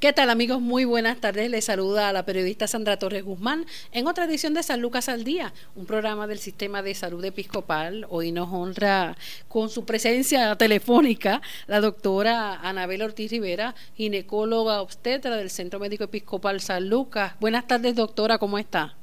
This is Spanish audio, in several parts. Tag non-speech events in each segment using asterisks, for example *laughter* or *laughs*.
¿Qué tal amigos? Muy buenas tardes. Les saluda a la periodista Sandra Torres Guzmán en otra edición de San Lucas al Día, un programa del Sistema de Salud Episcopal. Hoy nos honra con su presencia telefónica la doctora Anabel Ortiz Rivera, ginecóloga obstetra del Centro Médico Episcopal San Lucas. Buenas tardes doctora, ¿cómo está?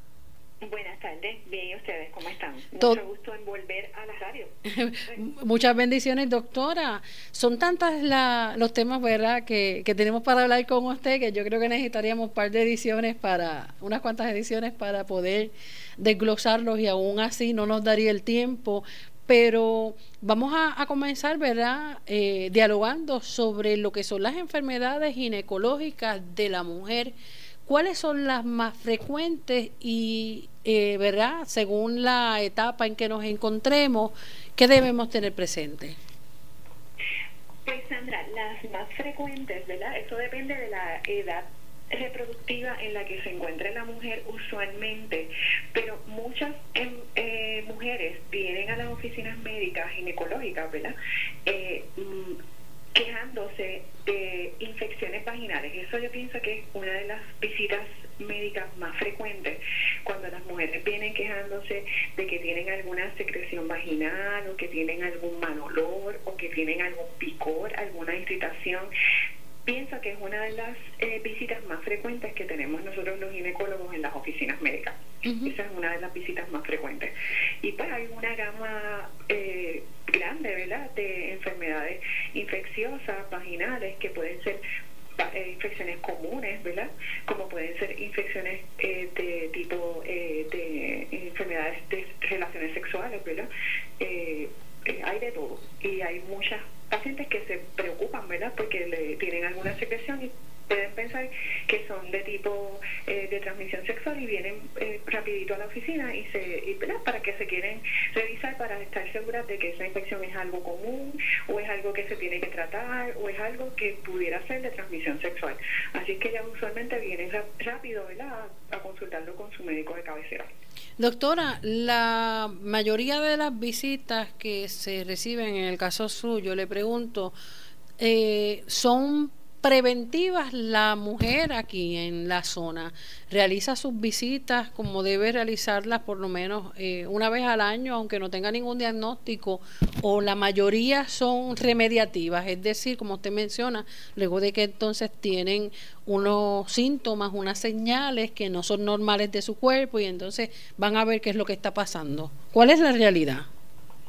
Buenas tardes, bien, ¿y ustedes cómo están? Mucho gusto en volver a la radio. *laughs* Muchas bendiciones, doctora. Son tantas los temas, ¿verdad?, que, que, tenemos para hablar con usted que yo creo que necesitaríamos un par de ediciones para, unas cuantas ediciones para poder desglosarlos y aún así no nos daría el tiempo. Pero vamos a, comenzar, ¿verdad?, eh, dialogando sobre lo que son las enfermedades ginecológicas de la mujer ¿Cuáles son las más frecuentes y, eh, verdad, según la etapa en que nos encontremos, qué debemos tener presente? Pues Sandra, las más frecuentes, ¿verdad? Eso depende de la edad reproductiva en la que se encuentra la mujer usualmente, pero muchas em, eh, mujeres vienen a las oficinas médicas ginecológicas, ¿verdad? Eh, mm, quejándose de infecciones vaginales. Eso yo pienso que es una de las visitas médicas más frecuentes cuando las mujeres vienen quejándose de que tienen alguna secreción vaginal o que tienen algún mal olor o que tienen algún picor, alguna irritación pienso que es una de las eh, visitas más frecuentes que tenemos nosotros los ginecólogos en las oficinas médicas. Esa es una de las visitas más frecuentes. Y pues hay una gama eh, grande, ¿verdad?, de enfermedades infecciosas, vaginales, que pueden ser eh, infecciones comunes, ¿verdad? Como pueden ser infecciones de tipo de enfermedades de relaciones sexuales, ¿verdad? hay de todo y hay muchas pacientes que se preocupan, ¿verdad? Porque le tienen alguna secreción y pueden pensar que son de tipo eh, de transmisión sexual y vienen eh, rapidito a la oficina y se ¿verdad? para que se quieren revisar para estar seguras de que esa infección es algo común o es algo que se tiene que tratar o es algo que pudiera ser de transmisión sexual. Así que ya usualmente vienen rápido a consultarlo con su médico de cabecera. Doctora, la mayoría de las visitas que se reciben en el caso suyo, le pregunto, eh, ¿son preventivas la mujer aquí en la zona realiza sus visitas como debe realizarlas por lo menos eh, una vez al año aunque no tenga ningún diagnóstico o la mayoría son remediativas. Es decir como usted menciona luego de que entonces tienen unos síntomas unas señales que no son normales de su cuerpo y entonces van a ver qué es lo que está pasando. Cuál es la realidad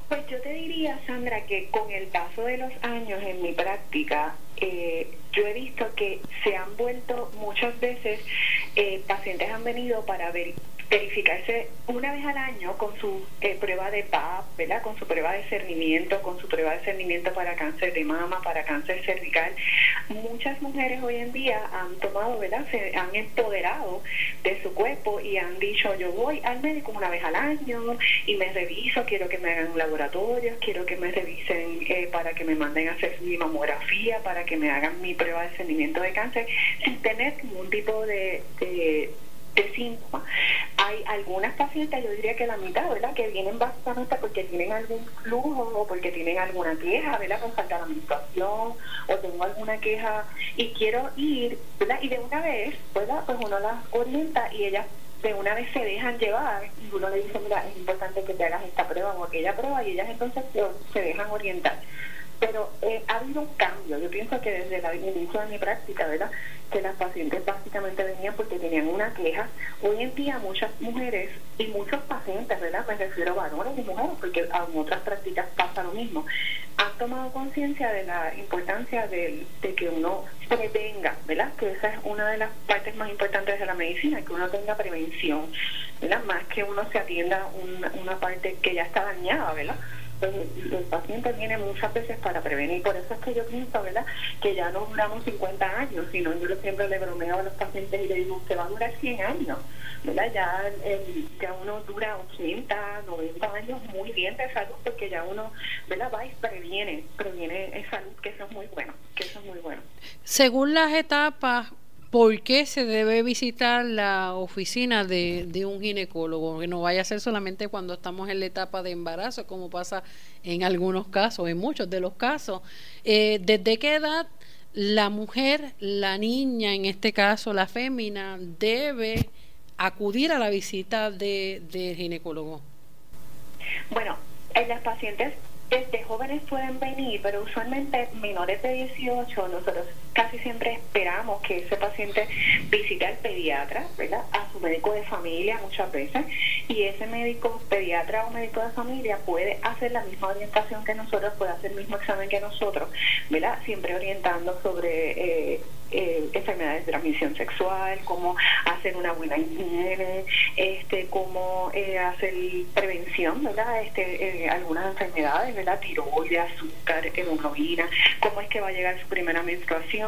pues yo te diría, Sandra, que con el paso de los años en mi práctica, eh, yo he visto que se han vuelto muchas veces, eh, pacientes han venido para ver verificarse una vez al año con su eh, prueba de PAP, ¿verdad? Con su prueba de cernimiento, con su prueba de cernimiento para cáncer de mama, para cáncer cervical. Muchas mujeres hoy en día han tomado, ¿verdad? Se han empoderado de su cuerpo y han dicho, yo voy al médico una vez al año y me reviso, quiero que me hagan laboratorios, quiero que me revisen eh, para que me manden a hacer mi mamografía, para que me hagan mi prueba de cernimiento de cáncer, sin tener ningún tipo de, síntomas. Hay algunas pacientes, yo diría que la mitad, ¿verdad?, que vienen básicamente porque tienen algún flujo o porque tienen alguna queja, ¿verdad?, con falta de menstruación o tengo alguna queja y quiero ir, ¿verdad?, y de una vez, ¿verdad?, pues uno las orienta y ellas de una vez se dejan llevar y uno le dice, mira, es importante que te hagas esta prueba o aquella prueba y ellas entonces se dejan orientar pero eh, ha habido un cambio. Yo pienso que desde el inicio de mi práctica, ¿verdad? Que las pacientes básicamente venían porque tenían una queja. Hoy en día muchas mujeres y muchos pacientes, ¿verdad? Me refiero a varones y mujeres, porque en otras prácticas pasa lo mismo. Han tomado conciencia de la importancia de, que uno prevenga, ¿verdad? Que esa es una de las partes más importantes de la medicina, que uno tenga prevención, ¿verdad? Más que uno se atienda una, una parte que ya está dañada, ¿verdad? Los pacientes vienen muchas veces para prevenir. Por eso es que yo pienso, ¿verdad?, que ya no duramos 50 años, sino yo siempre le bromeo a los pacientes y le digo, usted va a durar 100 años, ¿verdad? Ya, ya uno dura 80, 90 años muy bien de salud, porque ya uno, ¿verdad?, va y previene, previene salud, que eso es muy bueno, que eso es muy bueno. Según las etapas, ¿Por qué se debe visitar la oficina de, de, un ginecólogo? Que no vaya a ser solamente cuando estamos en la etapa de embarazo, como pasa en algunos casos, en muchos de los casos. Eh, ¿Desde qué edad la mujer, la niña, en este caso la fémina, debe acudir a la visita de, de ginecólogo? Bueno, en las pacientes desde jóvenes pueden venir, pero usualmente menores de 18, nosotros casi siempre esperamos que ese paciente visite al pediatra, ¿verdad? A su médico de familia muchas veces, y ese médico pediatra o médico de familia puede hacer la misma orientación que nosotros, puede hacer el mismo examen que nosotros, ¿verdad? Siempre orientando sobre eh, eh, enfermedades de transmisión sexual, cómo hacer una buena higiene, este, cómo eh, hacer prevención, ¿verdad? Este, eh, algunas enfermedades, ¿verdad? Tiroides, azúcar, hemoglobina, cómo es que va a llegar su primera menstruación.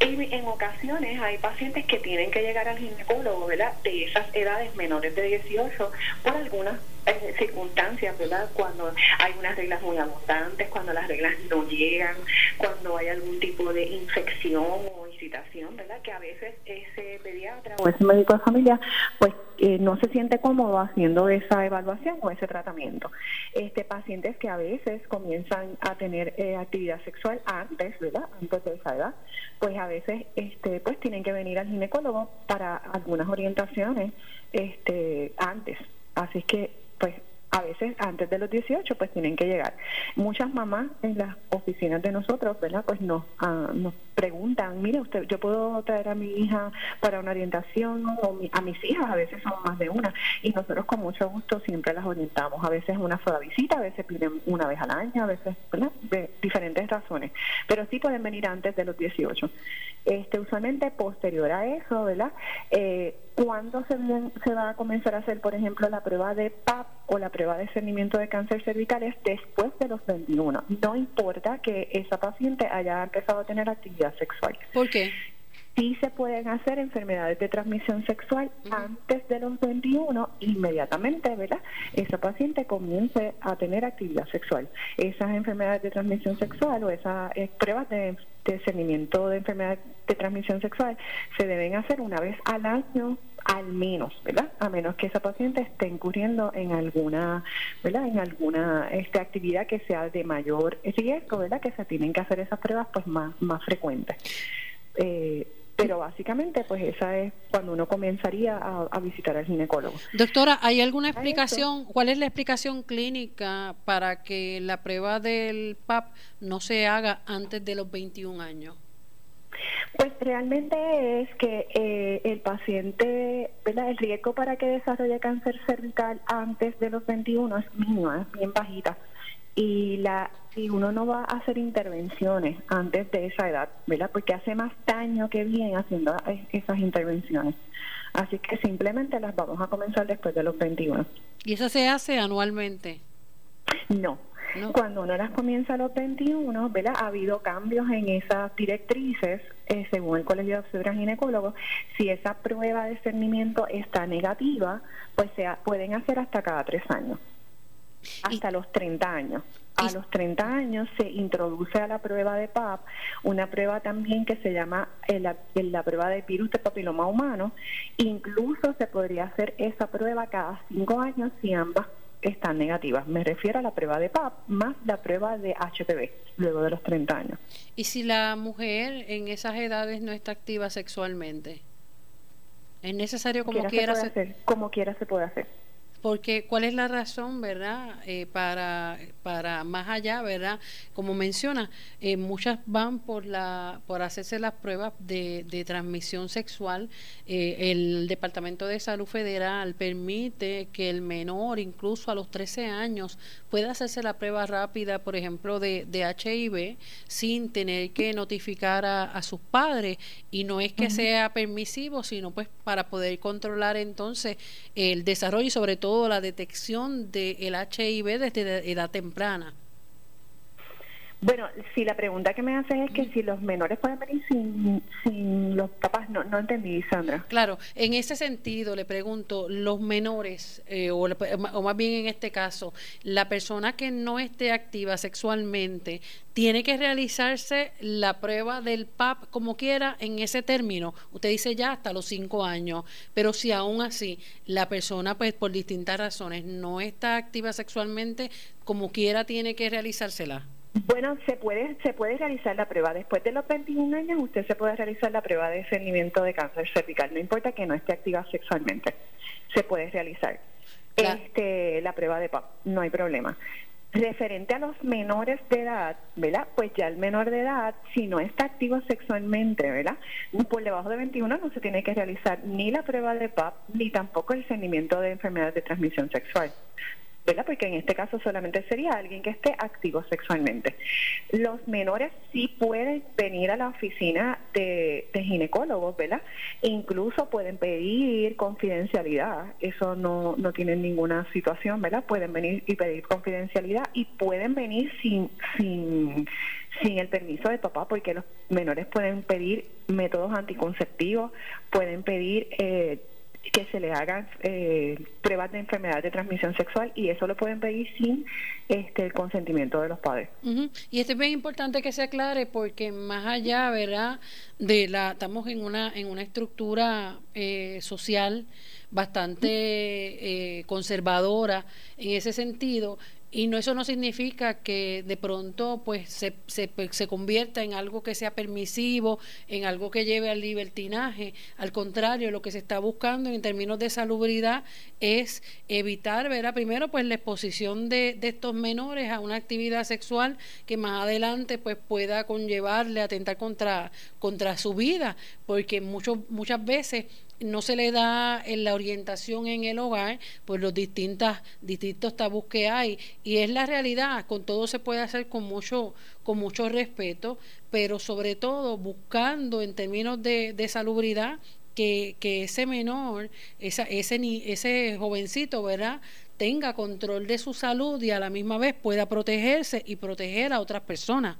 Y en ocasiones hay pacientes que tienen que llegar al ginecólogo, ¿verdad? De esas edades menores de 18 por algunas eh, circunstancias, ¿verdad? Cuando hay unas reglas muy abundantes, cuando las reglas no llegan, cuando hay algún tipo de infección o incitación, ¿verdad? Que a veces ese pediatra o ese médico de familia, pues eh, no se siente cómodo haciendo esa evaluación o ese tratamiento. Este pacientes que a veces comienzan a tener eh, actividad sexual antes, ¿verdad? Antes de esa edad, pues a veces, este, pues tienen que venir al ginecólogo para algunas orientaciones, este, antes. Así que pues a veces antes de los 18 pues tienen que llegar. Muchas mamás en las oficinas de nosotros, ¿verdad? Pues nos, ah, nos preguntan, mire usted, yo puedo traer a mi hija para una orientación o a mis hijas, a veces son más de una, y nosotros con mucho gusto siempre las orientamos. A veces una sola visita, a veces piden una vez al año, a veces, ¿verdad? De diferentes razones, pero sí pueden venir antes de los 18. Este, usualmente posterior a eso, ¿verdad? Eh, ¿Cuándo se, se va a comenzar a hacer, por ejemplo, la prueba de PAP o la prueba de discernimiento de cáncer cervical? Es después de los 21. No importa que esa paciente haya empezado a tener actividad sexual. ¿Por qué? Sí se pueden hacer enfermedades de transmisión sexual antes de los 21, inmediatamente, ¿verdad? Esa paciente comience a tener actividad sexual. Esas enfermedades de transmisión sexual o esas eh, pruebas de, discernimiento de enfermedades de transmisión sexual se deben hacer una vez al año al menos, ¿verdad? A menos que esa paciente esté incurriendo en alguna, ¿verdad? En alguna este, actividad que sea de mayor riesgo, ¿verdad? Que se tienen que hacer esas pruebas pues más, más frecuentes. Eh, pero básicamente, pues esa es cuando uno comenzaría a, visitar al ginecólogo. Doctora, ¿hay alguna explicación? ¿Cuál es la explicación clínica para que la prueba del PAP no se haga antes de los 21 años? Pues realmente es que eh, el paciente, ¿verdad? el riesgo para que desarrolle cáncer cervical antes de los 21 es mínimo, es bien bajita y la y uno no va a hacer intervenciones antes de esa edad, ¿verdad? Porque hace más daño que bien haciendo esas intervenciones. Así que simplemente las vamos a comenzar después de los 21. ¿Y eso se hace anualmente? No. Cuando uno las comienza a los 21, ¿verdad? Ha habido cambios en esas directrices, eh, según el Colegio de Obstetras Ginecólogos. Si esa prueba de discernimiento está negativa, pues se pueden hacer hasta cada tres años hasta los 30 años. A los 30 años se introduce a la prueba de PAP una prueba también que se llama eh, la, la prueba de virus de papiloma humano. Incluso se podría hacer esa prueba cada 5 años si ambas están negativas. Me refiero a la prueba de PAP más la prueba de HPV luego de los 30 años. ¿Y si la mujer en esas edades no está activa sexualmente? ¿Es necesario como quiera, hacer? Como quiera se puede hacer porque cuál es la razón, ¿verdad? Eh, para, para más allá, ¿verdad? Como menciona, eh, muchas van por la por hacerse las pruebas de, de transmisión sexual. Eh, el Departamento de Salud Federal permite que el menor, incluso a los 13 años, pueda hacerse la prueba rápida, por ejemplo, de, de HIV, sin tener que notificar a, a sus padres. Y no es que sea permisivo, sino pues para poder controlar entonces el desarrollo y sobre todo la detección del HIV desde edad temprana. Bueno, si la pregunta que me hacen es que si los menores pueden venir sin, sin los papás, no, no entendí, Sandra. Claro, en ese sentido le pregunto, los menores, eh, o, o, más bien en este caso, la persona que no esté activa sexualmente, tiene que realizarse la prueba del PAP como quiera en ese término. Usted dice ya hasta los cinco años, pero si aún así la persona, pues por distintas razones, no está activa sexualmente, como quiera tiene que realizársela. Bueno, se puede, se puede realizar la prueba. Después de los 21 años, usted se puede realizar la prueba de discernimiento de cáncer cervical. No importa que no esté activa sexualmente. Se puede realizar. Este, la prueba de PAP, no hay problema. Referente a los menores de edad, ¿verdad? Pues ya el menor de edad, si no está activo sexualmente, ¿verdad? Por debajo de 21 no se tiene que realizar ni la prueba de PAP ni tampoco el seguimiento de enfermedades de transmisión sexual. ¿Verdad? Porque en este caso solamente sería alguien que esté activo sexualmente. Los menores sí pueden venir a la oficina de, ginecólogos, ¿verdad? incluso pueden pedir confidencialidad, eso no, no tienen ninguna situación, ¿verdad? Pueden venir y pedir confidencialidad y pueden venir sin, sin, sin el permiso de papá, porque los menores pueden pedir métodos anticonceptivos, pueden pedir... Eh, que se le hagan eh, pruebas de enfermedad de transmisión sexual y eso lo pueden pedir sin este el consentimiento de los padres. Y esto es bien importante que se aclare porque más allá, ¿verdad? De la estamos en una en una estructura eh, social bastante eh, conservadora en ese sentido y no eso no significa que de pronto pues se, se, se, convierta en algo que sea permisivo, en algo que lleve al libertinaje. Al contrario, lo que se está buscando en términos de salubridad es evitar, ¿verdad? Primero, pues la exposición de, de estos menores a una actividad sexual que más adelante pues pueda conllevarle atentar contra, contra su vida, porque mucho, muchas veces no se le da en la orientación en el hogar por los distintas, distintos tabús que hay y es la realidad, con todo se puede hacer con mucho, con mucho respeto, pero sobre todo buscando en términos de, de salubridad que, que, ese menor, esa, ese, ese jovencito, ¿verdad?, tenga control de su salud y a la misma vez pueda protegerse y proteger a otras personas.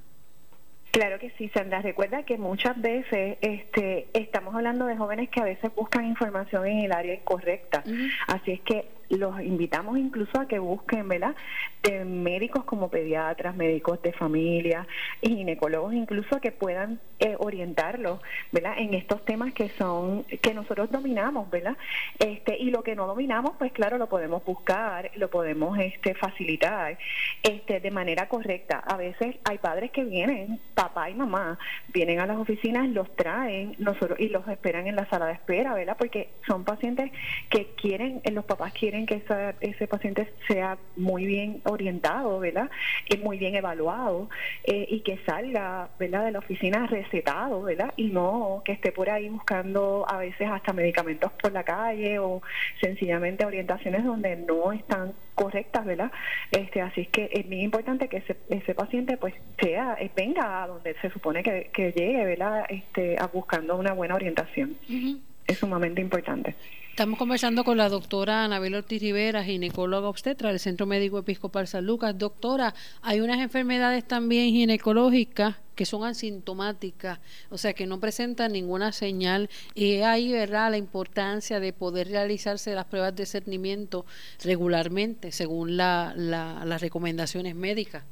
Claro que sí, Sandra. Recuerda que muchas veces este, estamos hablando de jóvenes que a veces buscan información en el área incorrecta. Así es que los invitamos incluso a que busquen, ¿verdad? De médicos como pediatras, médicos de familia, ginecólogos, incluso que puedan eh, orientarlos, ¿verdad? En estos temas que son, que nosotros dominamos, ¿verdad? Este, y lo que no dominamos, pues claro, lo podemos buscar, lo podemos este, facilitar, este, de manera correcta. A veces hay padres que vienen, papá y mamá, vienen a las oficinas, los traen, nosotros, y los esperan en la sala de espera, ¿verdad? Porque son pacientes que quieren, los papás quieren que ese paciente sea muy bien orientado, ¿verdad? Y muy bien evaluado eh, y que salga, ¿verdad? De la oficina recetado, ¿verdad? Y no que esté por ahí buscando a veces hasta medicamentos por la calle o sencillamente orientaciones donde no están correctas, ¿verdad? Este, así es que es muy importante que ese, ese paciente pues sea, eh, venga a donde se supone que, que llegue, ¿verdad? Este, a buscando una buena orientación. Es sumamente importante. Estamos conversando con la doctora Anabel Ortiz Rivera, ginecóloga obstetra del Centro Médico Episcopal San Lucas. Doctora, hay unas enfermedades también ginecológicas que son asintomáticas, o sea, que no presentan ninguna señal. Y ahí, ¿verdad?, la importancia de poder realizarse las pruebas de cernimiento regularmente, según la, las recomendaciones médicas.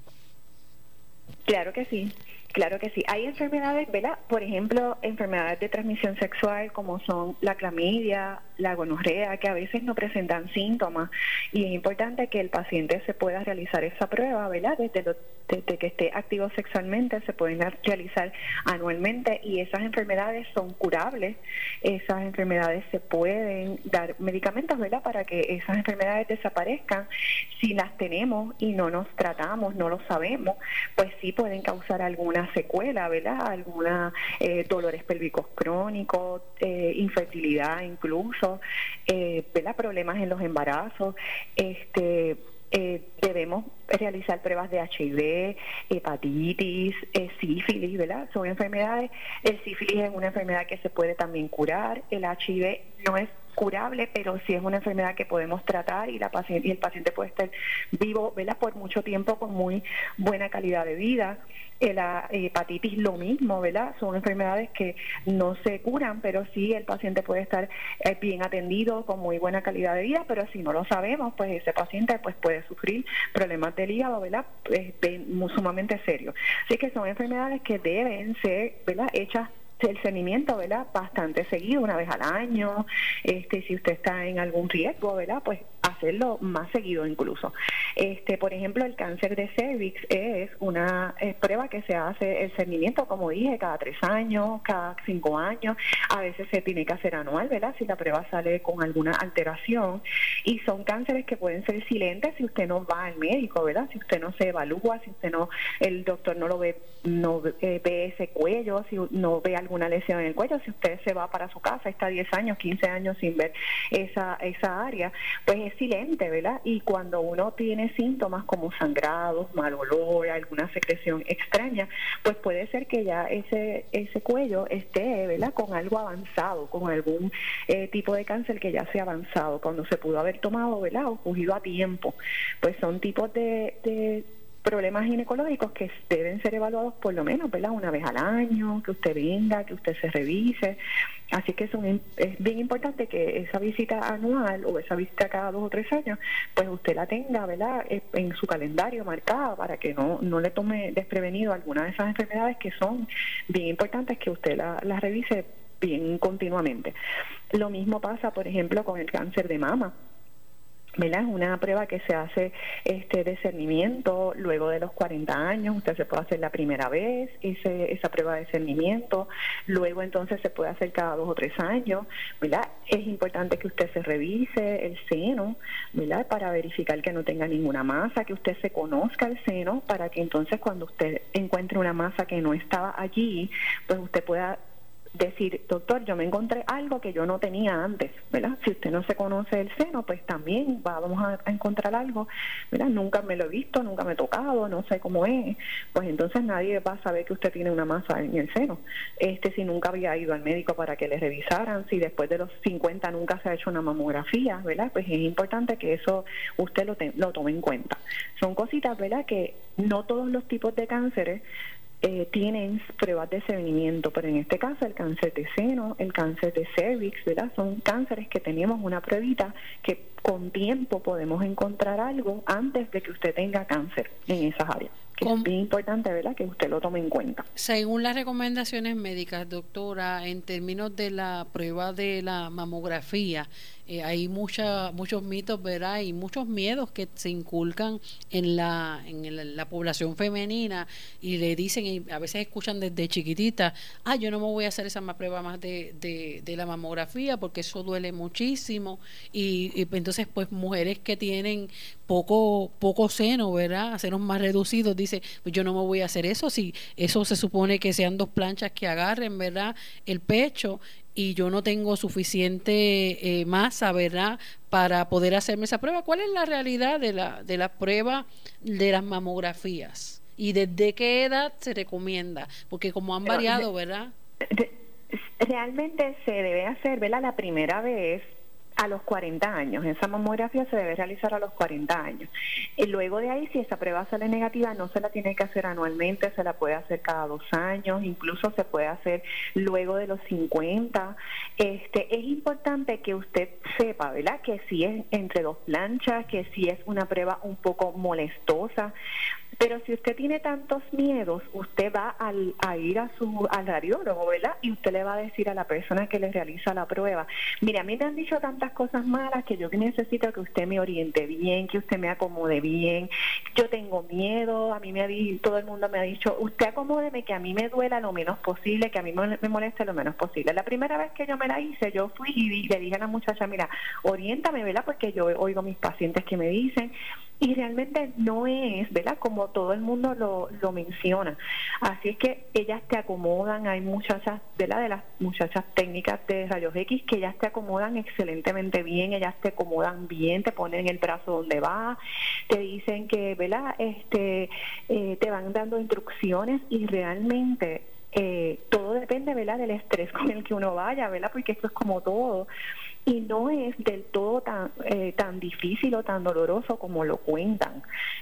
Claro que sí. Claro que sí. Hay enfermedades, ¿verdad? Por ejemplo, enfermedades de transmisión sexual como son la clamidia, la gonorrea, que a veces no presentan síntomas. Y es importante que el paciente se pueda realizar esa prueba, ¿verdad? Desde, desde que esté activo sexualmente, se pueden realizar anualmente y esas enfermedades son curables. Esas enfermedades se pueden dar medicamentos, ¿verdad? Para que esas enfermedades desaparezcan. Si las tenemos y no nos tratamos, no lo sabemos, pues sí pueden causar alguna secuela, ¿verdad? Alguna eh, dolores pélvicos crónicos, eh, infertilidad incluso, eh, ¿verdad? Problemas en los embarazos, este eh, debemos realizar pruebas de HIV, hepatitis, sífilis, ¿verdad? Son enfermedades. El sífilis es una enfermedad que se puede también curar. El HIV no es curable, pero sí es una enfermedad que podemos tratar y la paciente y el paciente puede estar vivo, ¿verdad? Por mucho tiempo con muy buena calidad de vida. Eh, la hepatitis lo mismo, ¿verdad? Son enfermedades que no se curan, pero sí el paciente puede estar eh, bien atendido con muy buena calidad de vida, pero si no lo sabemos, pues ese paciente pues puede sufrir problemas del hígado, ¿verdad? Es sumamente serio. Así que son enfermedades que deben ser, ¿verdad? Hechas *laughs* el seguimiento, ¿verdad? Bastante seguido, una vez al año. Este, si usted está en algún riesgo, ¿verdad? Pues hacerlo más seguido incluso. Este, por ejemplo, el cáncer de cervix es una prueba que se hace el cernimiento, como dije, cada tres años, cada cinco años, a veces se tiene que hacer anual, ¿verdad? Si la prueba sale con alguna alteración y son cánceres que pueden ser silentes si usted no va al médico, ¿verdad? Si usted no se evalúa, si usted no, el doctor no lo ve, no eh, ve ese cuello, si no ve alguna lesión en el cuello, si usted se va para su casa, está 10 años, 15 años sin ver esa, esa área, pues es silente, ¿verdad? Y cuando uno tiene síntomas como sangrados, mal olor, alguna secreción extraña, pues puede ser que ya ese, ese cuello esté, ¿verdad? Con algo avanzado, con algún eh, tipo de cáncer que ya se ha avanzado, cuando se pudo haber tomado, ¿verdad? O cogido a tiempo. Pues son tipos de, de problemas ginecológicos que deben ser evaluados por lo menos, ¿verdad? Una vez al año, que usted venga, que usted se revise. Así que es, es bien importante que esa visita anual o esa visita cada dos o tres años, pues usted la tenga, ¿verdad? Eh, en su calendario marcada para que no, no le tome desprevenido alguna de esas enfermedades que son bien importantes que usted las la revise bien continuamente. Lo mismo pasa, por ejemplo, con el cáncer de mama ¿verdad? Es una prueba que se hace este discernimiento luego de los 40 años, usted se puede hacer la primera vez ese, esa prueba de discernimiento, luego entonces se puede hacer cada dos o tres años, ¿verdad? Es importante que usted se revise el seno, ¿verdad? Para verificar que no tenga ninguna masa, que usted se conozca el seno, para que entonces cuando usted encuentre una masa que no estaba allí, pues usted pueda decir, doctor, yo me encontré algo que yo no tenía antes, ¿verdad? Si usted no se conoce el seno, pues también vamos a, encontrar algo, ¿verdad? Nunca me lo he visto, nunca me he tocado, no sé cómo es, pues entonces nadie va a saber que usted tiene una masa en el seno. Este, si nunca había ido al médico para que le revisaran, si después de los 50 nunca se ha hecho una mamografía, ¿verdad? Pues es importante que eso usted lo, lo tome en cuenta. Son cositas, ¿verdad? Que no todos los tipos de cánceres eh, tienen pruebas de seguimiento, pero en este caso el cáncer de seno, el cáncer de cervix, ¿verdad? Son cánceres que tenemos una pruebita que con tiempo podemos encontrar algo antes de que usted tenga cáncer en esas áreas. Que es bien importante, ¿verdad? Que usted lo tome en cuenta. Según las recomendaciones médicas, doctora, en términos de la prueba de la mamografía, eh, hay mucha, muchos mitos, ¿verdad? Y muchos miedos que se inculcan en la, en la, población femenina y le dicen, y a veces escuchan desde chiquitita, ah, yo no me voy a hacer esa prueba más de, de, la mamografía porque eso duele muchísimo. Y, entonces, pues mujeres que tienen poco, poco seno, ¿verdad? Senos más reducidos, dice, pues yo no me voy a hacer eso, si eso se supone que sean dos planchas que agarren, ¿verdad? El pecho y yo no tengo suficiente eh, masa, ¿verdad?, para poder hacerme esa prueba. ¿Cuál es la realidad de la, de la prueba de las mamografías? ¿Y desde qué edad se recomienda? Porque como han variado, ¿verdad? Realmente se debe hacer, ¿verdad?, la primera vez a los 40 años. Esa mamografía se debe realizar a los 40 años. Luego de ahí, si esa prueba sale negativa, no se la tiene que hacer anualmente, se la puede hacer cada dos años, incluso se puede hacer luego de los 50. Este, es importante que usted sepa, ¿verdad? Que si es entre dos planchas, que si es una prueba un poco molestosa, pero si usted tiene tantos miedos, usted va al, a ir a su, al radiólogo, ¿verdad? Y usted le va a decir a la persona que le realiza la prueba, mire, a mí me han dicho tantas cosas malas que yo necesito que usted me oriente bien, que usted me acomode bien. Yo tengo miedo, a mí me ha dicho, todo el mundo me ha dicho, usted acomódeme que a mí me duela lo menos posible, que a mí me, moleste lo menos posible. La primera vez que yo me la hice, yo fui y le dije a la muchacha, mira, oriéntame, ¿verdad? Porque yo oigo mis pacientes que me dicen, y realmente no es, ¿verdad? Como todo el mundo lo, lo menciona. Así es que ellas te acomodan, hay muchachas, ¿verdad? De las muchachas técnicas de rayos X que ellas te acomodan excelentemente bien, ellas te acomodan bien, te ponen el brazo donde va, te dicen que, ¿verdad? Este, eh, te van dando instrucciones y realmente eh, todo depende, ¿verdad? Del estrés con el que uno vaya, ¿verdad? Porque esto es como todo y no es del todo tan eh, tan difícil o tan doloroso como lo cuentan.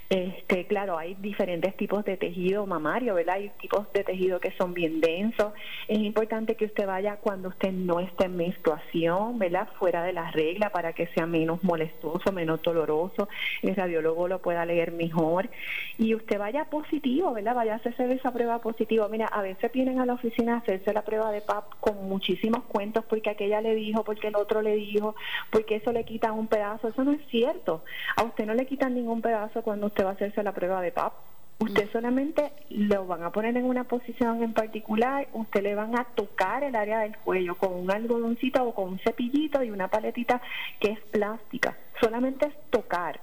Este, claro, hay diferentes tipos de tejido mamario, ¿verdad? Hay tipos de tejido que son bien densos. Es importante que usted vaya cuando usted no esté en menstruación, ¿verdad? Fuera de la regla para que sea menos molestoso, menos doloroso. El radiólogo lo pueda leer mejor y usted vaya positivo, ¿verdad? Vaya a hacerse esa prueba positiva. Mira, a veces vienen a la oficina a hacerse la prueba de PAP con muchísimos cuentos porque aquella le dijo, porque el otro le le dijo, porque eso le quita un pedazo. Eso no es cierto. A usted no le quitan ningún pedazo cuando usted va a hacerse la prueba de PAP. Usted mm. solamente lo van a poner en una posición en particular, usted le van a tocar el área del cuello con un algodoncito o con un cepillito y una paletita que es plástica. Solamente es tocar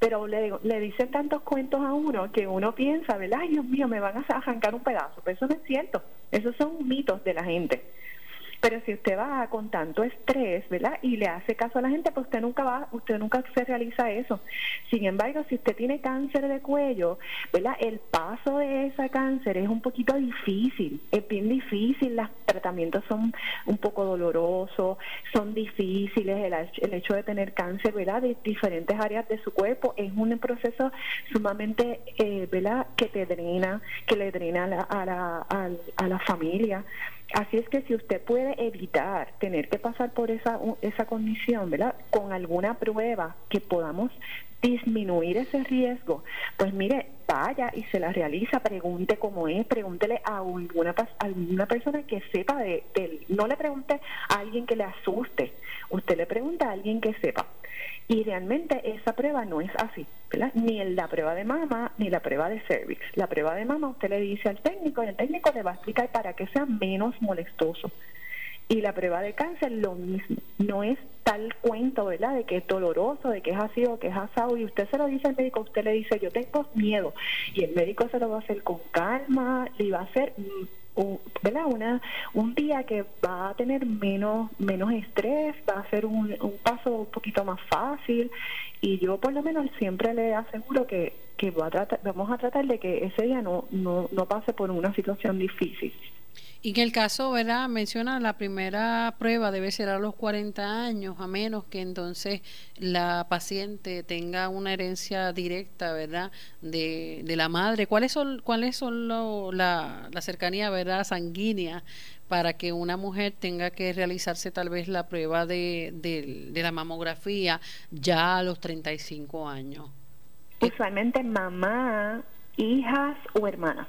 pero le, le dicen tantos cuentos a uno que uno piensa, ¿verdad? Ay, Dios mío, me van a arrancar un pedazo. Pero eso no es cierto. Esos son mitos de la gente. Pero si usted va con tanto estrés, ¿verdad? Y le hace caso a la gente, pues usted nunca va, usted nunca se realiza eso. Sin embargo, si usted tiene cáncer de cuello, ¿verdad? El paso de ese cáncer es un poquito difícil, es bien difícil, los tratamientos son un poco dolorosos, son difíciles, el, hecho de tener cáncer, ¿verdad? De diferentes áreas de su cuerpo es un proceso sumamente, eh, ¿verdad? Que te drena, que le drena a la, a la familia. Así es que si usted puede evitar tener que pasar por esa, esa condición, ¿verdad? Con alguna prueba que podamos disminuir ese riesgo, pues mire, vaya y se la realiza, pregunte cómo es, pregúntele a alguna, alguna persona que sepa de, de, no le pregunte a alguien que le asuste, usted le pregunta a alguien que sepa. Y realmente esa prueba no es así, ¿verdad? Ni la prueba de mama ni la prueba de cervix. La prueba de mama usted le dice al técnico y el técnico le va a explicar para que sea menos molestoso. Y la prueba de cáncer lo mismo, no es tal cuento, ¿verdad? De que es doloroso, de que es así o que es asado y usted se lo dice al médico, usted le dice, yo tengo miedo y el médico se lo va a hacer con calma, le va a hacer un, ¿verdad? Una, un día que va a tener menos, menos estrés, va a ser un, un paso un poquito más fácil y yo por lo menos siempre le aseguro que, que va a tratar, vamos a tratar de que ese día no, no, no pase por una situación difícil. Y en el caso, ¿verdad? Menciona la primera prueba debe ser a los 40 años, a menos que entonces la paciente tenga una herencia directa, ¿verdad? De, de la madre. ¿Cuáles son, cuáles son la, la cercanía, ¿verdad? Sanguínea para que una mujer tenga que realizarse tal vez la prueba de, de, de la mamografía ya a los 35 años? Usualmente mamá, hijas o hermanas.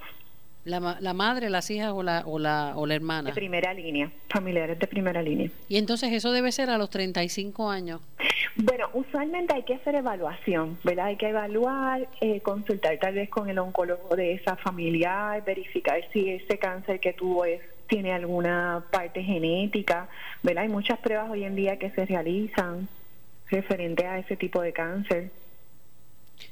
La, la madre, las hijas o la, o, la, o la hermana. De primera línea, familiares de primera línea. Y entonces eso debe ser a los 35 años. Bueno, usualmente hay que hacer evaluación, ¿verdad? Hay que evaluar, eh, consultar tal vez con el oncólogo de esa familia, verificar si ese cáncer que tuvo es tiene alguna parte genética, ¿verdad? Hay muchas pruebas hoy en día que se realizan referente a ese tipo de cáncer.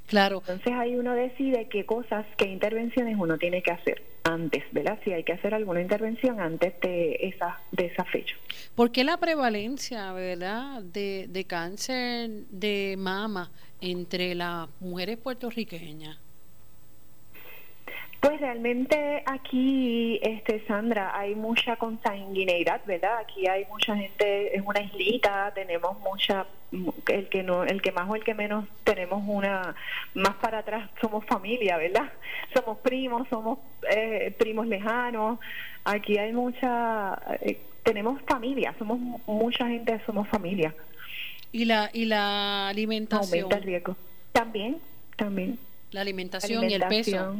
Claro. Entonces ahí uno decide qué cosas, qué intervenciones uno tiene que hacer antes, ¿verdad? Si hay que hacer alguna intervención antes de esa de esa fecha. ¿Por qué la prevalencia, verdad, de, de cáncer de mama entre las mujeres puertorriqueñas? Pues realmente aquí, este Sandra, hay mucha consanguineidad, ¿verdad? Aquí hay mucha gente, es una islita, tenemos mucha, el que no, el que más o el que menos tenemos una, más para atrás somos familia, ¿verdad? *laughs* Somos primos, somos eh, primos lejanos. Aquí hay mucha, eh, tenemos familia, somos mucha gente, somos familia. Y la y la alimentación. Aumenta el riesgo. También, también. La alimentación, y el peso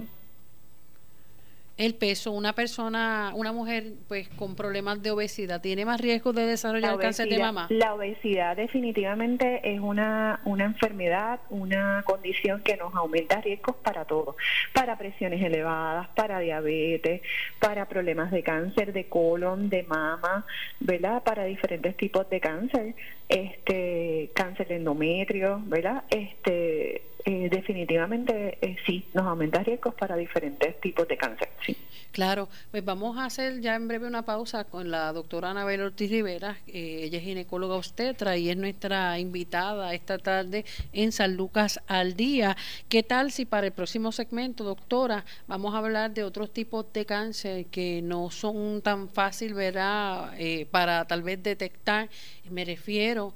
el peso, una persona, una mujer pues con problemas de obesidad, ¿tiene más riesgo de desarrollar cáncer de mama? La obesidad definitivamente es una, una enfermedad, una condición que nos aumenta riesgos para todo, para presiones elevadas, para diabetes, para problemas de cáncer de colon, de mama, ¿verdad? Para diferentes tipos de cáncer, este cáncer de endometrio, ¿verdad? Este eh, definitivamente eh, sí, nos aumenta riesgos para diferentes tipos de cáncer. Claro, pues vamos a hacer ya en breve una pausa con la doctora Anabel Ortiz Rivera, eh, ella es ginecóloga obstetra y es nuestra invitada esta tarde en San Lucas al Día. ¿Qué tal si para el próximo segmento, doctora, vamos a hablar de otros tipos de cáncer que no son tan fácil, ¿verdad? para tal vez detectar, me refiero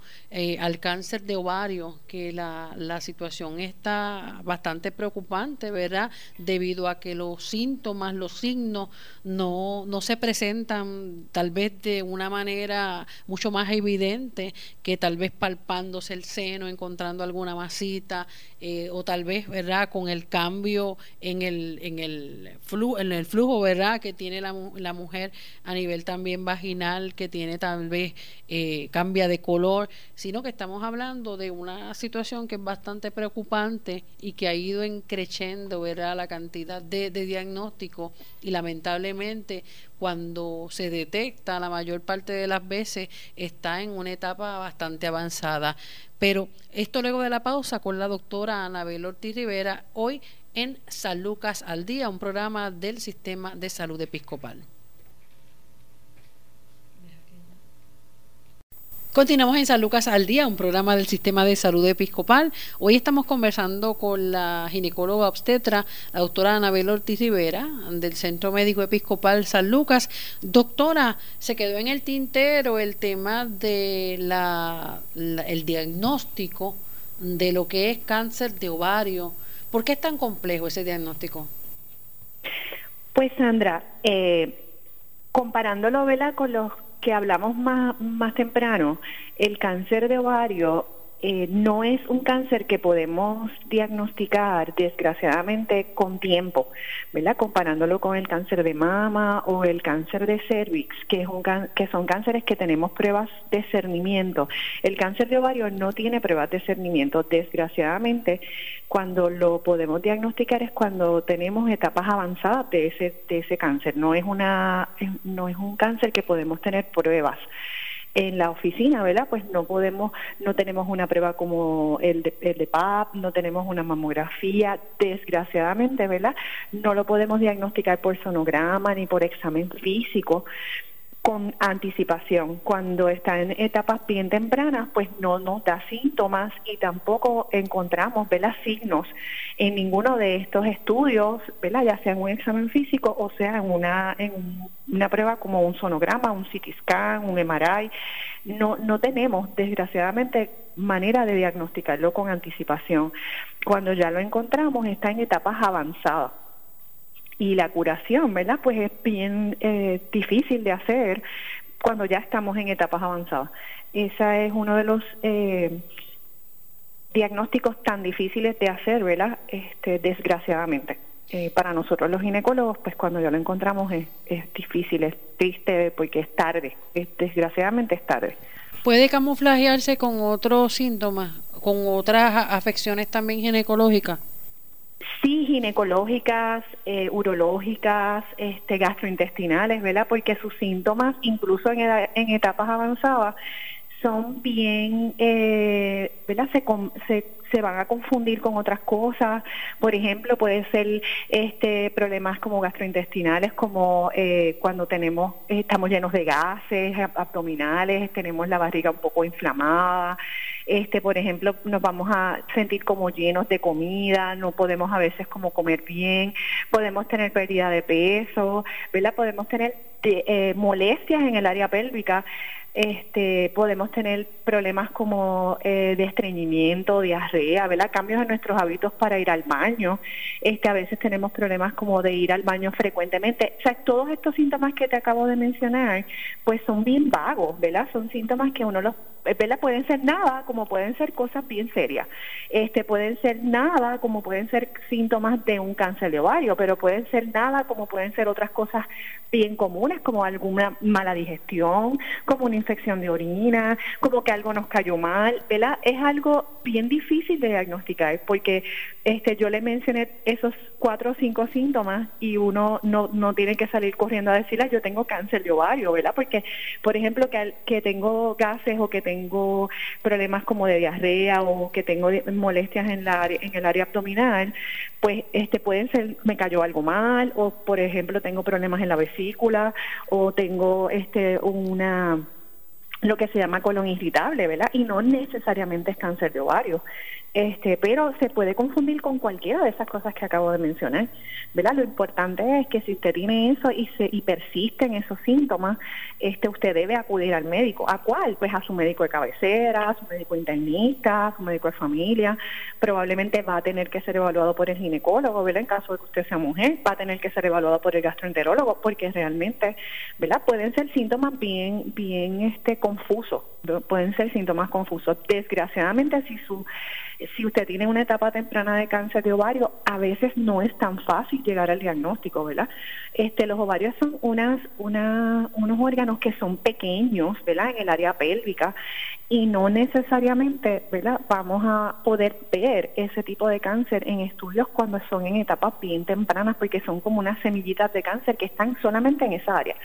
al cáncer de ovario, que la, la situación es está bastante preocupante, ¿verdad? Debido a que los síntomas, los signos no, no se presentan tal vez de una manera mucho más evidente que tal vez palpándose el seno, encontrando alguna masita, eh, o tal vez, ¿verdad? Con el cambio en el, en el, flujo, en el flujo, ¿verdad? Que tiene la, la mujer a nivel también vaginal, que tiene tal vez eh, cambia de color, sino que estamos hablando de una situación que es bastante preocupante y que ha ido encreciendo ¿verdad? la cantidad de, de diagnósticos y lamentablemente cuando se detecta la mayor parte de las veces está en una etapa bastante avanzada. Pero esto luego de la pausa con la doctora Anabel Ortiz Rivera, hoy en San Lucas al Día, un programa del Sistema de Salud Episcopal. Continuamos en San Lucas al Día, un programa del Sistema de Salud Episcopal. Hoy estamos conversando con la ginecóloga obstetra, la doctora Anabel Ortiz Rivera, del Centro Médico Episcopal San Lucas. Doctora, se quedó en el tintero el tema de la, el diagnóstico de lo que es cáncer de ovario. ¿Por qué es tan complejo ese diagnóstico? Pues Sandra, eh, comparándolo ¿verdad? con los que hablamos más, más temprano, el cáncer de ovario eh, no es un cáncer que podemos diagnosticar desgraciadamente con tiempo, ¿verdad? Comparándolo con el cáncer de mama o el cáncer de cervix, que, es un que son cánceres que tenemos pruebas de cernimiento. El cáncer de ovario no tiene pruebas de cernimiento. Desgraciadamente, cuando lo podemos diagnosticar es cuando tenemos etapas avanzadas de ese, de ese cáncer. No es, una, no es un cáncer que podemos tener pruebas en la oficina, ¿verdad? Pues no podemos, no tenemos una prueba como el de, el de PAP, no tenemos una mamografía, desgraciadamente, ¿verdad? No lo podemos diagnosticar por sonograma ni por examen físico, con anticipación. Cuando está en etapas bien tempranas, pues no nos da síntomas y tampoco encontramos ¿verdad? signos en ninguno de estos estudios, ¿verdad? ya sea en un examen físico o sea en una, en una prueba como un sonograma, un CT scan, un MRI. No, no tenemos, desgraciadamente, manera de diagnosticarlo con anticipación. Cuando ya lo encontramos, está en etapas avanzadas y la curación, ¿verdad? Pues es bien eh, difícil de hacer cuando ya estamos en etapas avanzadas. Ese es uno de los eh, diagnósticos tan difíciles de hacer, ¿verdad? Este, desgraciadamente. Eh, para nosotros los ginecólogos, pues cuando ya lo encontramos es, es difícil, es triste porque es tarde, es, desgraciadamente es tarde. ¿Puede camuflajearse con otros síntomas, con otras afecciones también ginecológicas? Sí, ginecológicas, eh, urológicas, este, gastrointestinales, ¿verdad? Porque sus síntomas, incluso en, en etapas avanzadas, son bien, eh, ¿verdad? Se, se, se, van a confundir con otras cosas. Por ejemplo, puede ser este problemas como gastrointestinales, como eh, cuando tenemos, estamos llenos de gases abdominales, tenemos la barriga un poco inflamada. Este, por ejemplo, nos vamos a sentir como llenos de comida, no podemos a veces como comer bien, podemos tener pérdida de peso. Podemos tener eh, molestias en el área pélvica este, podemos tener problemas como eh, de estreñimiento, diarrea, ¿verdad? Cambios en nuestros hábitos para ir al baño. Este, a veces tenemos problemas como de ir al baño frecuentemente. O sea, todos estos síntomas que te acabo de mencionar, pues son bien vagos, ¿verdad? Son síntomas que uno los, ¿verdad? Pueden ser nada, como pueden ser cosas bien serias. Este, pueden ser nada, como pueden ser síntomas de un cáncer de ovario, pero pueden ser nada, como pueden ser otras cosas bien comunes, como alguna mala digestión, como una infección de orina, como que algo nos cayó mal, ¿verdad? Es algo bien difícil de diagnosticar porque este yo le mencioné esos cuatro o cinco síntomas y uno no, no tiene que salir corriendo a decirle yo tengo cáncer de ovario, ¿verdad? Porque, por ejemplo, que, que tengo gases o que tengo problemas como de diarrea o que tengo molestias en, la, en el área abdominal, pues este pueden ser, me cayó algo mal o, por ejemplo, tengo problemas en la vesícula o tengo este una lo que se llama colon irritable, ¿verdad? Y no necesariamente es cáncer de ovario. Este, pero se puede confundir con cualquiera de esas cosas que acabo de mencionar, ¿verdad? Lo importante es que si usted tiene eso y se y persisten esos síntomas, este usted debe acudir al médico. ¿A cuál? Pues a su médico de cabecera, a su médico internista, a su médico de familia. Probablemente va a tener que ser evaluado por el ginecólogo, ¿verdad? En caso de que usted sea mujer, va a tener que ser evaluado por el gastroenterólogo porque realmente, ¿verdad? Pueden ser síntomas bien bien este confusos pueden ser síntomas confusos. Desgraciadamente, si su si usted tiene una etapa temprana de cáncer de ovario, a veces no es tan fácil llegar al diagnóstico, ¿verdad? Este, los ovarios son unas, una, unos órganos que son pequeños, ¿verdad? En el área pélvica y no necesariamente, ¿verdad? Vamos a poder ver ese tipo de cáncer en estudios cuando son en etapas bien tempranas, porque son como unas semillitas de cáncer que están solamente en esa área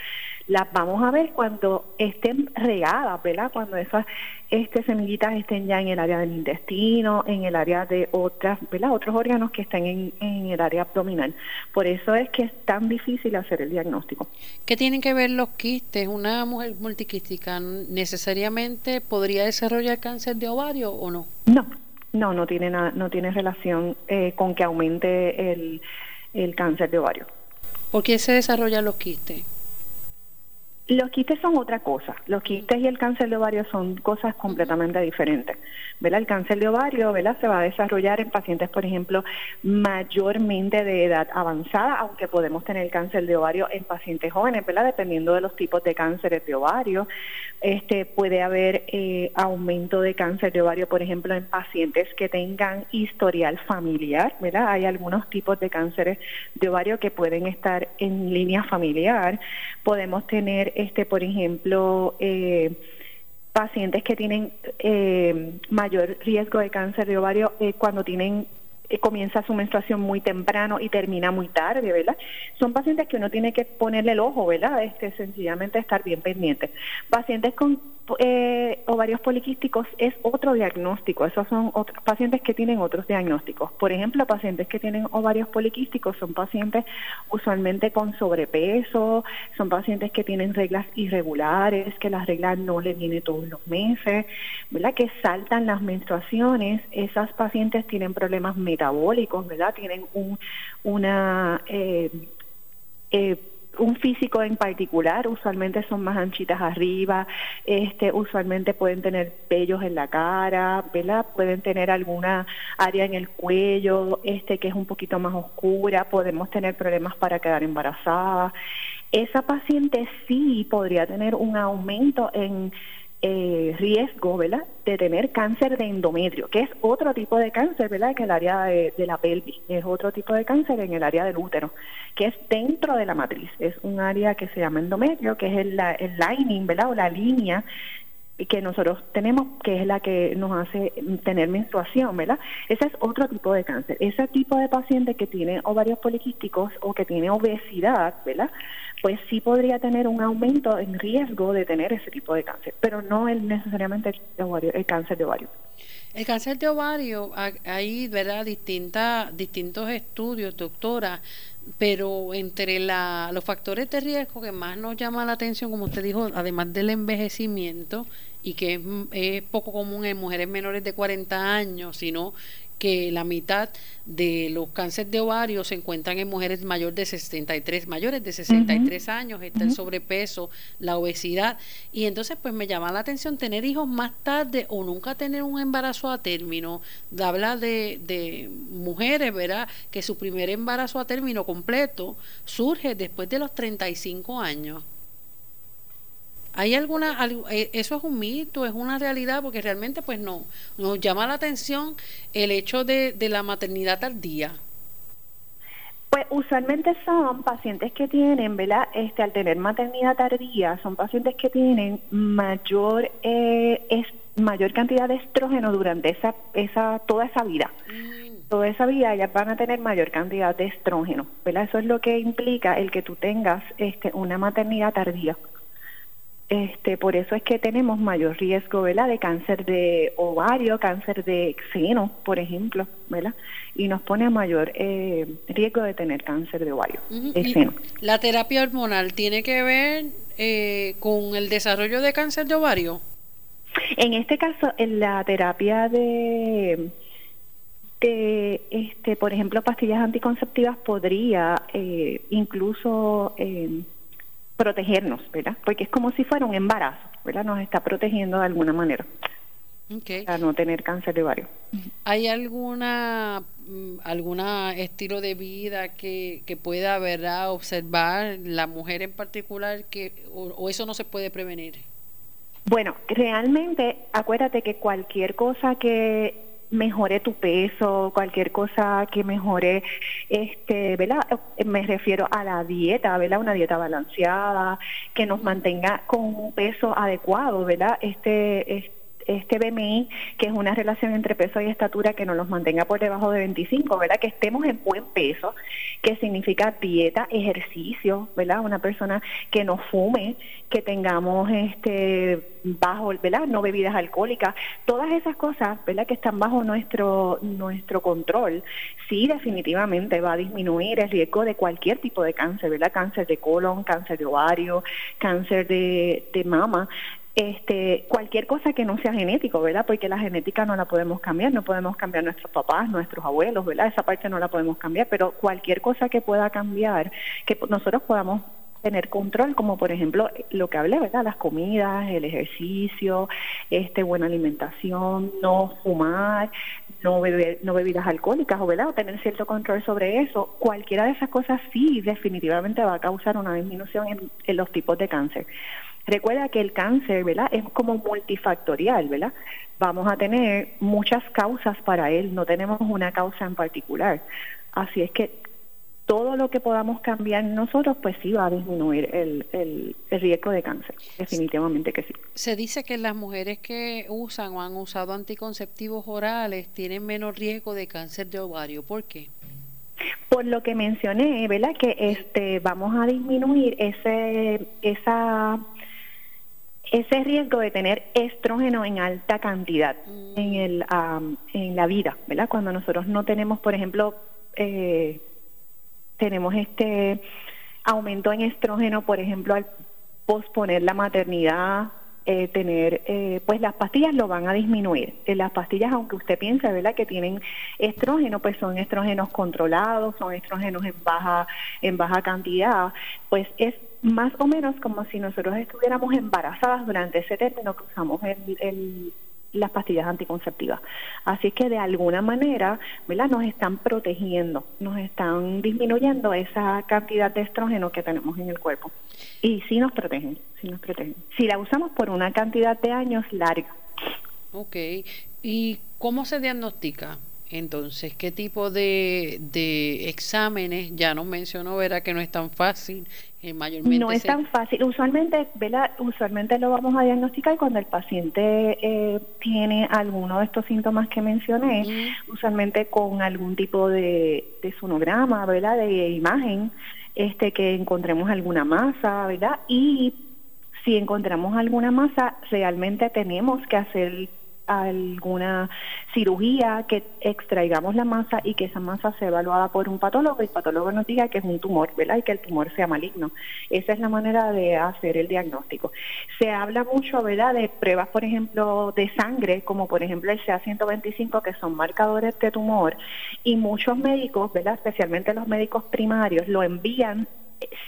las vamos a ver cuando estén regadas, ¿verdad? Cuando esas este, semillitas estén ya en el área del intestino, en el área de otras, ¿verdad? Otros órganos que estén en, en el área abdominal. Por eso es que es tan difícil hacer el diagnóstico. ¿Qué tienen que ver los quistes? ¿Una mujer multiquística necesariamente podría desarrollar cáncer de ovario o no? No, no, no tiene, nada, no tiene relación eh, con que aumente el, el cáncer de ovario. ¿Por qué se desarrollan los quistes? Los quistes son otra cosa. Los quistes y el cáncer de ovario son cosas completamente diferentes. ¿verdad? El cáncer de ovario ¿verdad? se va a desarrollar en pacientes, por ejemplo, mayormente de edad avanzada, aunque podemos tener cáncer de ovario en pacientes jóvenes, ¿verdad? dependiendo de los tipos de cánceres de ovario. Este, puede haber eh, aumento de cáncer de ovario, por ejemplo, en pacientes que tengan historial familiar. ¿verdad? Hay algunos tipos de cánceres de ovario que pueden estar en línea familiar. Podemos tener este, por ejemplo, eh, pacientes que tienen eh, mayor riesgo de cáncer de ovario eh, cuando tienen comienza su menstruación muy temprano y termina muy tarde, ¿verdad? Son pacientes que uno tiene que ponerle el ojo, ¿verdad? Este, sencillamente estar bien pendiente. Pacientes con eh, ovarios poliquísticos es otro diagnóstico. Esos son otros pacientes que tienen otros diagnósticos. Por ejemplo, pacientes que tienen ovarios poliquísticos son pacientes usualmente con sobrepeso, son pacientes que tienen reglas irregulares, que las reglas no le vienen todos los meses, ¿verdad? Que saltan las menstruaciones. Esas pacientes tienen problemas metabólicos, ¿verdad? Tienen un, una eh, eh, un físico en particular, usualmente son más anchitas arriba, este, usualmente pueden tener vellos en la cara, ¿verdad? Pueden tener alguna área en el cuello, este, que es un poquito más oscura, podemos tener problemas para quedar embarazada. Esa paciente sí podría tener un aumento en eh, riesgo, ¿verdad?, de tener cáncer de endometrio, que es otro tipo de cáncer, ¿verdad?, que el área de, la pelvis, es otro tipo de cáncer en el área del útero, que es dentro de la matriz, es un área que se llama endometrio, que es el, el lining, ¿verdad?, o la línea que nosotros tenemos, que es la que nos hace tener menstruación, ¿verdad? Ese es otro tipo de cáncer. Ese tipo de paciente que tiene ovarios poliquísticos o que tiene obesidad, ¿verdad? Pues sí podría tener un aumento en riesgo de tener ese tipo de cáncer, pero no el, necesariamente el, el cáncer de ovario. El cáncer de ovario, hay, ¿verdad? Distinta, distintos estudios, doctora, pero entre la, los factores de riesgo que más nos llama la atención, como usted dijo, además del envejecimiento, y que es, poco común en mujeres menores de 40 años, sino que la mitad de los cánceres de ovario se encuentran en mujeres mayores de 63, mayores de 63 años, está el sobrepeso, la obesidad y entonces pues me llama la atención tener hijos más tarde o nunca tener un embarazo a término. Habla de, de mujeres, ¿verdad? Que su primer embarazo a término completo surge después de los 35 años. ¿Hay alguna, eh, eso es un mito, es una realidad? Porque realmente pues no, nos llama la atención el hecho de, la maternidad tardía. Pues usualmente son pacientes que tienen, ¿verdad? Este, al tener maternidad tardía, son pacientes que tienen mayor eh, es, mayor cantidad de estrógeno durante esa, esa toda esa vida. Mm. Toda esa vida ellas van a tener mayor cantidad de estrógeno, ¿verdad? Eso es lo que implica el que tú tengas este, una maternidad tardía. Este, por eso es que tenemos mayor riesgo, ¿verdad? De cáncer de ovario, cáncer de seno, por ejemplo, ¿verdad? Y nos pone a mayor eh, riesgo de tener cáncer de ovario, seno. ¿La terapia hormonal tiene que ver eh, con el desarrollo de cáncer de ovario? En este caso, en la terapia de de, este, por ejemplo, pastillas anticonceptivas podría eh, incluso eh, protegernos, ¿verdad? Porque es como si fuera un embarazo, ¿verdad? Nos está protegiendo de alguna manera. Okay. Para no tener cáncer de ovario. ¿Hay alguna mm, alguna estilo de vida que, que pueda verdad observar la mujer en particular que o, eso no se puede prevenir? Bueno, realmente acuérdate que cualquier cosa que mejore tu peso, cualquier cosa que mejore, este, ¿verdad? Me refiero a la dieta, ¿verdad? Una dieta balanceada, que nos mantenga con un peso adecuado, ¿verdad? Este, este este BMI, que es una relación entre peso y estatura que nos los mantenga por debajo de 25, ¿verdad? Que estemos en buen peso, que significa dieta, ejercicio, ¿verdad? Una persona que no fume, que tengamos este bajo, ¿verdad? No bebidas alcohólicas, todas esas cosas, ¿verdad? Que están bajo nuestro nuestro control, sí definitivamente va a disminuir el riesgo de cualquier tipo de cáncer, ¿verdad? Cáncer de colon, cáncer de ovario, cáncer de, de mama, este, cualquier cosa que no sea genético, ¿verdad? Porque la genética no la podemos cambiar, no podemos cambiar nuestros papás, nuestros abuelos, ¿verdad? Esa parte no la podemos cambiar, pero cualquier cosa que pueda cambiar, que nosotros podamos tener control, como por ejemplo lo que hablé, ¿verdad? Las comidas, el ejercicio, este, buena alimentación, no fumar, no beber, no bebidas alcohólicas, ¿verdad? O tener cierto control sobre eso. Cualquiera de esas cosas sí definitivamente va a causar una disminución en los tipos de cáncer. Recuerda que el cáncer, ¿verdad? Es como multifactorial, ¿verdad? Vamos a tener muchas causas para él, no tenemos una causa en particular. Así es que todo lo que podamos cambiar nosotros, pues sí va a disminuir el, el, riesgo de cáncer, definitivamente que sí. Se dice que las mujeres que usan o han usado anticonceptivos orales tienen menos riesgo de cáncer de ovario. ¿Por qué? Por lo que mencioné, ¿verdad? Que este vamos a disminuir ese esa ese riesgo de tener estrógeno en alta cantidad mm. en, el, en la vida, ¿verdad? Cuando nosotros no tenemos, por ejemplo, eh, tenemos este aumento en estrógeno, por ejemplo, al posponer la maternidad, eh, tener, eh, pues las pastillas lo van a disminuir. las pastillas, aunque usted piense, ¿verdad?, que tienen estrógeno, pues son estrógenos controlados, son estrógenos en baja, en baja cantidad, pues es más o menos como si nosotros estuviéramos embarazadas durante ese término que usamos el, las pastillas anticonceptivas. Así que de alguna manera, ¿verdad? Nos están protegiendo, nos están disminuyendo esa cantidad de estrógeno que tenemos en el cuerpo. Y sí nos protegen, sí nos protegen. Si la usamos por una cantidad de años larga. Ok. ¿Y cómo se diagnostica? Entonces, ¿qué tipo de, de exámenes? Ya nos mencionó, verá que no es tan fácil. Eh, mayormente no es tan fácil. Usualmente, ¿verdad? Usualmente lo vamos a diagnosticar cuando el paciente eh, tiene alguno de estos síntomas que mencioné, usualmente con algún tipo de, de sonograma, ¿verdad? De imagen, este que encontremos alguna masa, ¿verdad? Y si encontramos alguna masa, realmente tenemos que hacer alguna cirugía, que extraigamos la masa y que esa masa sea evaluada por un patólogo y el patólogo nos diga que es un tumor, ¿verdad? Y que el tumor sea maligno. Esa es la manera de hacer el diagnóstico. Se habla mucho, ¿verdad?, de pruebas, por ejemplo, de sangre, como por ejemplo el CA125, que son marcadores de tumor, y muchos médicos, ¿verdad?, especialmente los médicos primarios, lo envían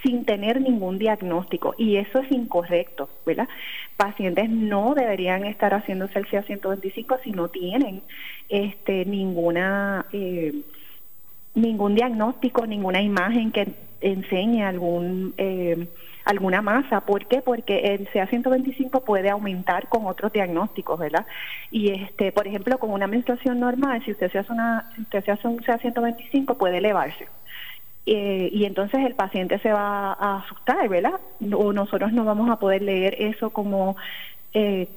sin tener ningún diagnóstico y eso es incorrecto, ¿verdad? Pacientes no deberían estar haciéndose el CA125 si no tienen este ninguna eh, ningún diagnóstico, ninguna imagen que enseñe algún eh, alguna masa. ¿Por qué? Porque el CA125 puede aumentar con otros diagnósticos, ¿verdad? Y este, por ejemplo, con una menstruación normal, si usted se hace una, si usted se hace un CA125 puede elevarse. Eh, y entonces el paciente se va a asustar, ¿verdad? O nosotros no vamos a poder leer eso como eh,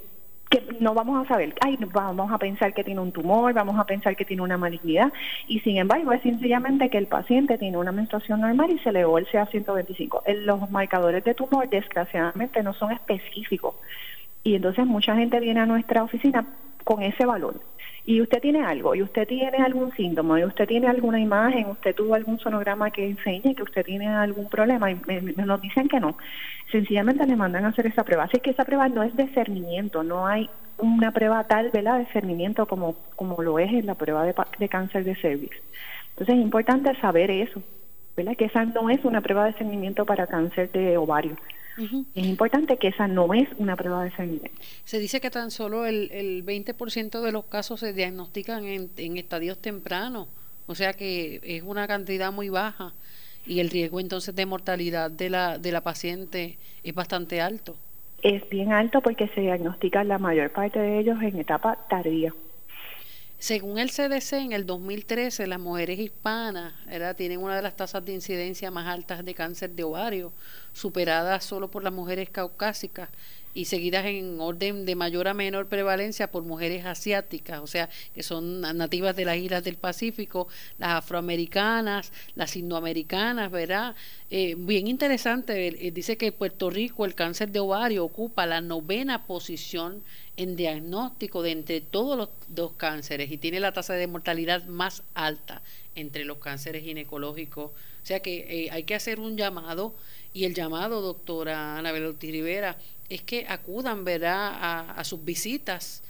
que no vamos a saber, ay, vamos a pensar que tiene un tumor, vamos a pensar que tiene una malignidad, y sin embargo es sencillamente que el paciente tiene una menstruación normal y se elevó el CA125. Los marcadores de tumor, desgraciadamente, no son específicos, y entonces mucha gente viene a nuestra oficina con ese valor y usted tiene algo, y usted tiene algún síntoma, y usted tiene alguna imagen, usted tuvo algún sonograma que enseñe que usted tiene algún problema, y me, nos dicen que no, sencillamente le mandan a hacer esa prueba. Así que esa prueba no es de cernimiento, no hay una prueba tal, ¿verdad?, de cernimiento como, como lo es en la prueba de, de cáncer de cervix. Entonces es importante saber eso, ¿verdad?, que esa no es una prueba de cernimiento para cáncer de ovario. Es importante que esa no es una prueba de sangre. Se dice que tan solo el, el 20% de los casos se diagnostican en, en estadios tempranos, o sea que es una cantidad muy baja y el riesgo entonces de mortalidad de la, de la paciente es bastante alto. es bien alto porque se diagnostica la mayor parte de ellos en etapa tardía. Según el CDC, en el 2013 las mujeres hispanas tienen una de las tasas de incidencia más altas de cáncer de ovario, superadas solo por las mujeres caucásicas y seguidas en orden de mayor a menor prevalencia por mujeres asiáticas, o sea, que son nativas de las islas del Pacífico, las afroamericanas, las indoamericanas, ¿verdad? Eh, bien interesante, eh, dice que Puerto Rico el cáncer de ovario ocupa la novena posición en diagnóstico de entre todos los dos cánceres y tiene la tasa de mortalidad más alta entre los cánceres ginecológicos. O sea que eh, hay que hacer un llamado y el llamado, doctora Ana Velotti Rivera, es que acudan ¿verdad? A, sus visitas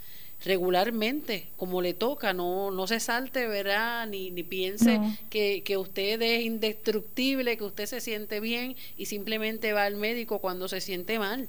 regularmente, como le toca, no, no se salte, ¿verdad? Ni, ni piense que, que usted es indestructible, que usted se siente bien y simplemente va al médico cuando se siente mal.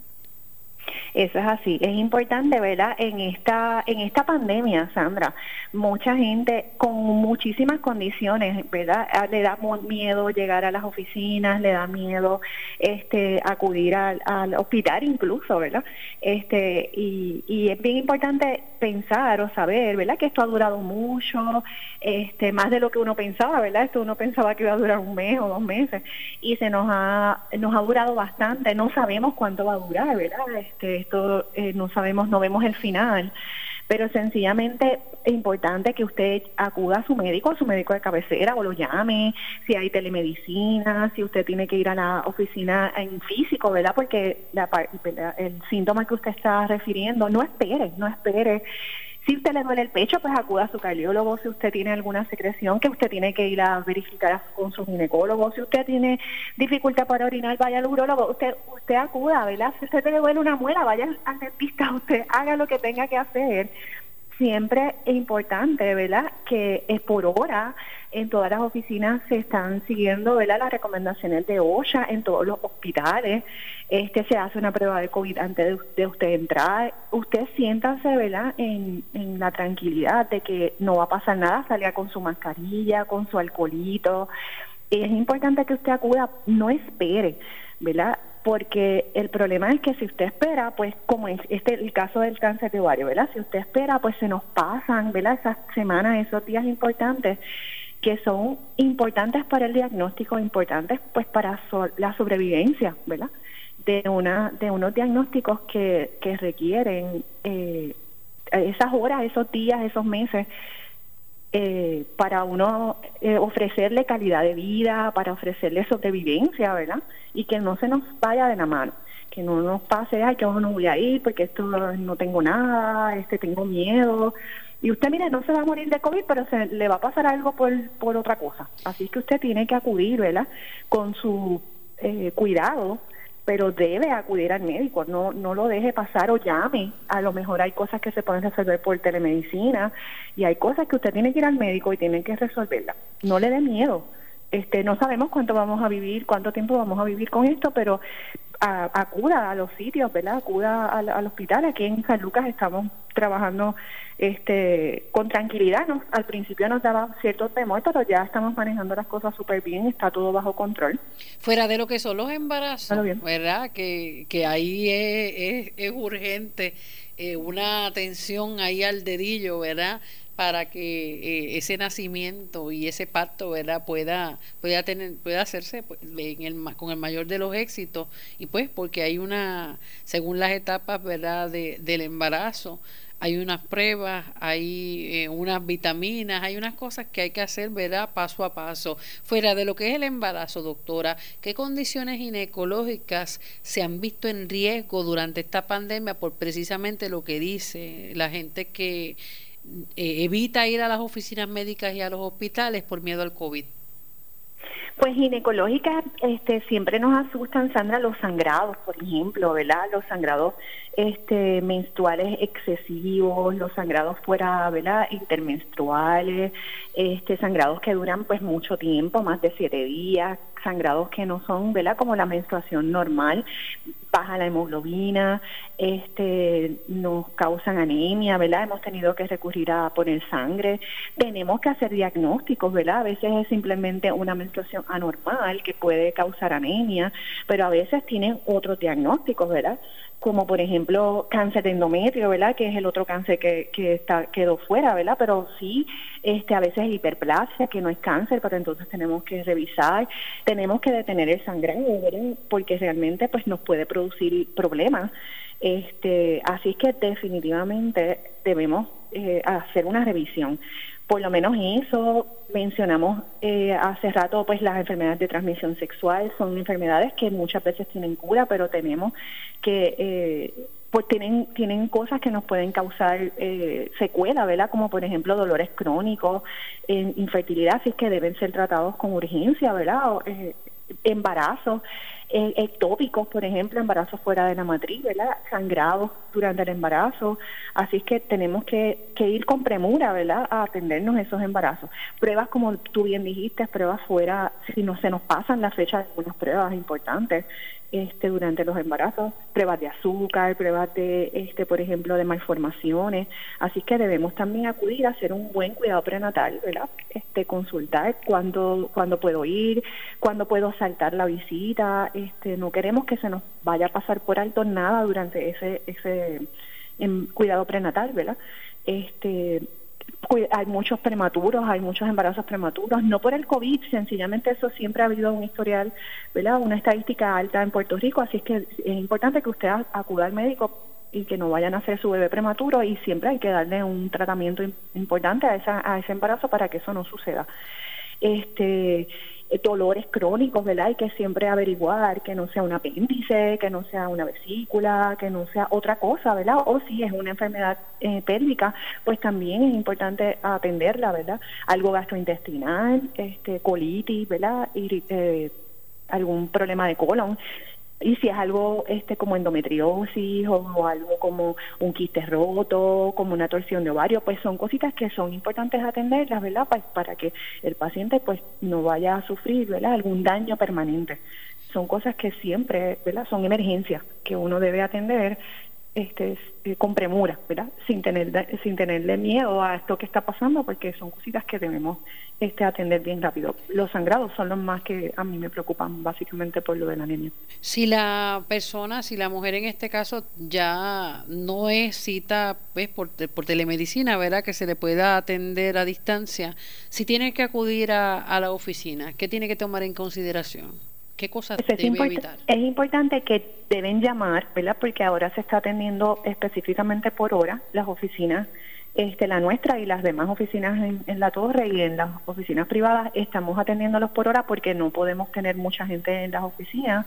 Eso es así. Es importante, ¿verdad? En esta, en esta pandemia, Sandra, mucha gente con muchísimas condiciones, ¿verdad? Ah, le da miedo llegar a las oficinas, le da miedo este, acudir al, hospital incluso, ¿verdad? Este, y, y es bien importante pensar o saber, ¿verdad? Que esto ha durado mucho, este, más de lo que uno pensaba, ¿verdad? Esto uno pensaba que iba a durar un mes o dos meses y se nos ha, nos ha durado bastante. No sabemos cuánto va a durar, ¿verdad? Este, esto eh, no sabemos, no vemos el final, pero sencillamente es importante que usted acuda a su médico, a su médico de cabecera o lo llame, si hay telemedicina, si usted tiene que ir a la oficina en físico, ¿verdad? Porque el síntoma que usted está refiriendo, no espere, no espere si usted le duele el pecho, pues acuda a su cardiólogo. Si usted tiene alguna secreción que usted tiene que ir a verificar con su ginecólogo. Si usted tiene dificultad para orinar, vaya al urólogo. Usted, usted acuda, ¿verdad? Si usted le duele una muela, vaya al dentista. *laughs* Usted haga lo que tenga que hacer siempre es importante, ¿verdad? Que es por hora en todas las oficinas se están siguiendo, ¿verdad? Las recomendaciones de OSHA en todos los hospitales. Este se hace una prueba de COVID antes de, usted entrar. Usted siéntase, ¿verdad? En, en la tranquilidad de que no va a pasar nada. Salga con su mascarilla, con su alcoholito. Es importante que usted acuda, no espere, ¿verdad? porque el problema es que si usted espera, pues como es este el caso del cáncer de ovario, ¿verdad? Si usted espera, pues se nos pasan, ¿verdad? Esas semanas, esos días importantes que son importantes para el diagnóstico, importantes pues para la sobrevivencia, ¿verdad? De una de unos diagnósticos que, que requieren eh, esas horas, esos días, esos meses eh, para uno eh, ofrecerle calidad de vida, para ofrecerle sobrevivencia, ¿verdad? Y que no se nos vaya de la mano, que no nos pase, ay, que no voy a ir porque esto no tengo nada, este tengo miedo. Y usted, mire, no se va a morir de COVID, pero se le va a pasar algo por, por otra cosa. Así que usted tiene que acudir, ¿verdad? Con su eh, cuidado pero debe acudir al médico, no, no lo deje pasar o llame. A lo mejor hay cosas que se pueden resolver por telemedicina y hay cosas que usted tiene que ir al médico y tiene que resolverla. No le dé miedo. Este, no sabemos cuánto vamos a vivir, cuánto tiempo vamos a vivir con esto, pero acuda a los sitios, ¿verdad? Acuda al, hospital. Aquí en San Lucas estamos trabajando este con tranquilidad. ¿no? Al principio nos daba cierto temor, pero ya estamos manejando las cosas súper bien, está todo bajo control. Fuera de lo que son los embarazos, ¿verdad? Que, que ahí es, es, urgente eh, una atención ahí al dedillo, ¿verdad? para que eh, ese nacimiento y ese pacto verdad pueda pueda tener pueda hacerse pues, en el, con el mayor de los éxitos y pues porque hay una según las etapas verdad de, del embarazo hay unas pruebas, hay eh, unas vitaminas, hay unas cosas que hay que hacer, ¿verdad? Paso a paso. Fuera de lo que es el embarazo, doctora, ¿qué condiciones ginecológicas se han visto en riesgo durante esta pandemia por precisamente lo que dice la gente que eh, evita ir a las oficinas médicas y a los hospitales por miedo al COVID? Pues ginecológicas, este, siempre nos asustan, Sandra, los sangrados, por ejemplo, ¿verdad? Los sangrados este, menstruales excesivos, los sangrados fuera, ¿verdad? Intermenstruales, este, sangrados que duran pues mucho tiempo, más de siete días, sangrados que no son, ¿verdad? Como la menstruación normal, baja la hemoglobina, este, nos causan anemia, ¿verdad? Hemos tenido que recurrir a poner sangre, tenemos que hacer diagnósticos, ¿verdad? A veces es simplemente una menstruación anormal que puede causar anemia, pero a veces tienen otros diagnósticos, ¿verdad? Como por ejemplo cáncer de endometrio, ¿verdad? Que es el otro cáncer que, que está, quedó fuera, ¿verdad? Pero sí, este, a veces hiperplasia, que no es cáncer, pero entonces tenemos que revisar, tenemos que detener el sangrado. Porque realmente pues nos puede producir problemas. Este, así es que definitivamente debemos eh, hacer una revisión. Por lo menos eso mencionamos eh, hace rato, pues las enfermedades de transmisión sexual son enfermedades que muchas veces tienen cura, pero tenemos que eh, pues tienen tienen cosas que nos pueden causar eh, secuela, ¿verdad? Como por ejemplo dolores crónicos, infertilidad, así que deben ser tratados con urgencia, ¿verdad? Eh, embarazos eh, ectópicos, por ejemplo, embarazos fuera de la matriz, ¿verdad? Sangrados durante el embarazo. Así es que tenemos que, que ir con premura, ¿verdad? A atendernos esos embarazos. Pruebas, como tú bien dijiste, pruebas fuera, si no se nos pasan la fecha de algunas pruebas importantes, este, durante los embarazos, pruebas de azúcar, pruebas de, este, por ejemplo, de malformaciones. Así que debemos también acudir a hacer un buen cuidado prenatal, ¿verdad? Este, consultar cuándo, cuando puedo ir, cuándo puedo saltar la visita. Este, no queremos que se nos vaya a pasar por alto nada durante ese, ese em, cuidado prenatal, ¿verdad? Este, hay muchos prematuros, hay muchos embarazos prematuros, no por el COVID, sencillamente eso siempre ha habido un historial, ¿verdad? Una estadística alta en Puerto Rico, así es que es importante que usted acuda al médico y que no vayan a hacer su bebé prematuro y siempre hay que darle un tratamiento importante a, esa, a ese embarazo para que eso no suceda. Este, dolores crónicos, ¿verdad? Hay que siempre averiguar que no sea un apéndice, que no sea una vesícula, que no sea otra cosa, ¿verdad? O si es una enfermedad eh, pélvica, pues también es importante atenderla, ¿verdad? Algo gastrointestinal, este, colitis, ¿verdad? Y, eh, algún problema de colon y si es algo este como endometriosis o, algo como un quiste roto, como una torsión de ovario, pues son cositas que son importantes atenderlas, ¿verdad? Para, para que el paciente pues no vaya a sufrir, ¿verdad? Algún daño permanente. Son cosas que siempre, ¿verdad? Son emergencias que uno debe atender este, eh, con premura, ¿verdad? Sin, tener, sin tenerle miedo a esto que está pasando, porque son cositas que debemos este, atender bien rápido. Los sangrados son los más que a mí me preocupan, básicamente por lo de la anemia. Si la persona, si la mujer en este caso ya no es cita pues, por, telemedicina, ¿verdad? Que se le pueda atender a distancia, si tiene que acudir a, a la oficina, ¿qué tiene que tomar en consideración? ¿Qué cosas es debe evitar? Es importante que deben llamar, ¿verdad? Porque ahora se está atendiendo específicamente por hora las oficinas, este, la nuestra y las demás oficinas en, la torre y en las oficinas privadas estamos atendiéndolos por hora porque no podemos tener mucha gente en las oficinas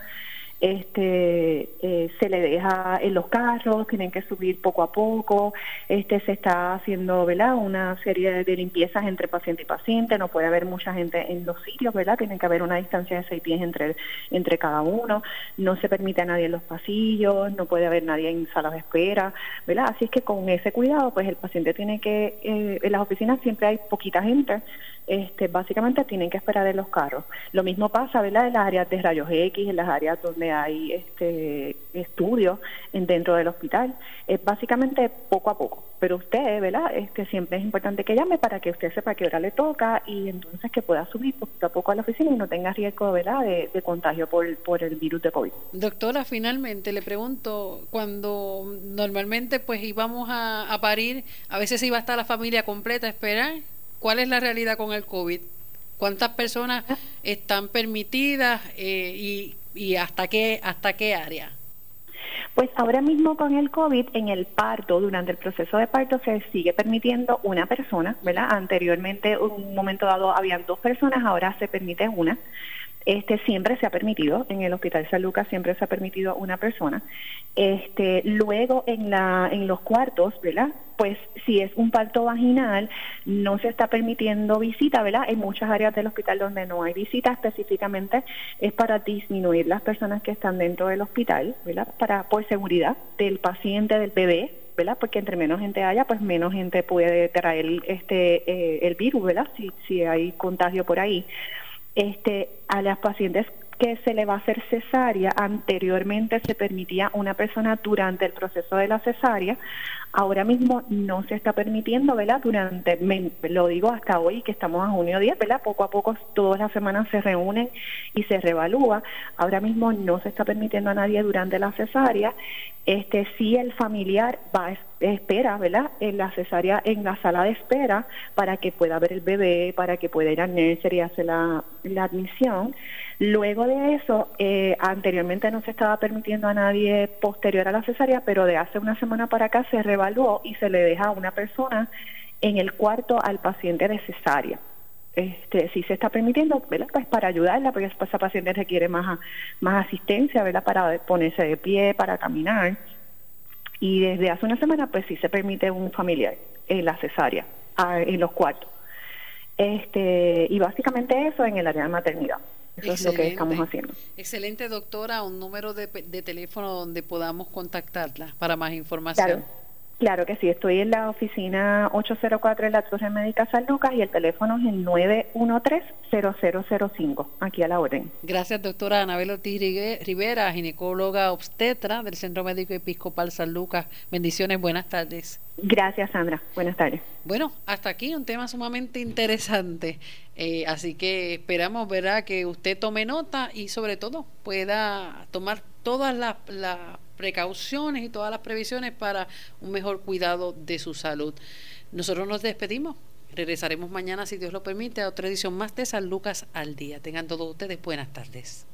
este eh, se le deja en los carros, tienen que subir poco a poco, este se está haciendo ¿verdad? una serie de limpiezas entre paciente y paciente, no puede haber mucha gente en los sitios, ¿verdad? Tiene que haber una distancia de seis pies entre, entre cada uno, no se permite a nadie en los pasillos, no puede haber nadie en salas de espera, ¿verdad? Así es que con ese cuidado, pues el paciente tiene que, eh, en las oficinas siempre hay poquita gente, este, básicamente tienen que esperar en los carros. Lo mismo pasa, ¿verdad? En las áreas de rayos X, en las áreas donde hay este, estudios dentro del hospital. Es básicamente poco a poco. Pero usted, ¿verdad? Este, siempre es importante que llame para que usted sepa qué hora le toca y entonces que pueda subir poquito a poco a la oficina y no tenga riesgo, ¿verdad?, de, contagio por, por el virus de COVID. Doctora, finalmente le pregunto, cuando normalmente pues íbamos a, a parir, a veces iba a estar la familia completa a esperar ¿Cuál es la realidad con el COVID? ¿Cuántas personas están permitidas eh, y, y hasta qué hasta qué área? Pues ahora mismo con el COVID, en el parto, durante el proceso de parto, se sigue permitiendo una persona, ¿verdad? Anteriormente, en un momento dado, habían dos personas, ahora se permite una. Este siempre se ha permitido, en el Hospital San Lucas siempre se ha permitido una persona. Este, luego en los cuartos, ¿verdad? Pues si es un parto vaginal, no se está permitiendo visita, ¿verdad? En muchas áreas del hospital donde no hay visita, específicamente es para disminuir las personas que están dentro del hospital, ¿verdad? Para, por seguridad del paciente, del bebé, ¿verdad? Porque entre menos gente haya, pues menos gente puede traer este eh, el virus, ¿verdad? Si hay contagio por ahí este, a las pacientes que se le va a hacer cesárea, anteriormente se permitía una persona durante el proceso de la cesárea, ahora mismo no se está permitiendo, ¿verdad? Durante, lo digo hasta hoy que estamos a junio 10, ¿verdad? Poco a poco todas las semanas se reúnen y se reevalúa. Ahora mismo no se está permitiendo a nadie durante la cesárea. Este sí el familiar va espera, ¿verdad? En la cesárea en la sala de espera para que pueda ver el bebé, para que pueda ir al nursery y hacer la, la admisión. Luego de eso, eh, anteriormente no se estaba permitiendo a nadie posterior a la cesárea, pero de hace una semana para acá se revaluó y se le deja a una persona en el cuarto al paciente de cesárea. Este, sí se está permitiendo, ¿verdad? Pues para ayudarla, porque esa paciente requiere más, más asistencia, ¿verdad? Para ponerse de pie, para caminar. Y desde hace una semana, pues sí se permite un familiar en la cesárea, en los cuartos. Este, y básicamente eso en el área de maternidad. Eso es lo que estamos haciendo. Excelente, doctora. Un número de, de teléfono donde podamos contactarla para más información. Claro que sí, estoy en la oficina 804 en la Torre Médica San Lucas y el teléfono es el 913-0005, aquí a la orden. Gracias, doctora Anabel Ortiz Rivera, ginecóloga obstetra del Centro Médico Episcopal San Lucas. Bendiciones, buenas tardes. Gracias, Sandra. Buenas tardes. Bueno, hasta aquí un tema sumamente interesante. Eh, así que esperamos, ¿verdad?, que usted tome nota y sobre todo pueda tomar todas las precauciones y todas las previsiones para un mejor cuidado de su salud. Nosotros nos despedimos. Regresaremos mañana, si Dios lo permite, a otra edición más de San Lucas al día. Tengan todos ustedes buenas tardes.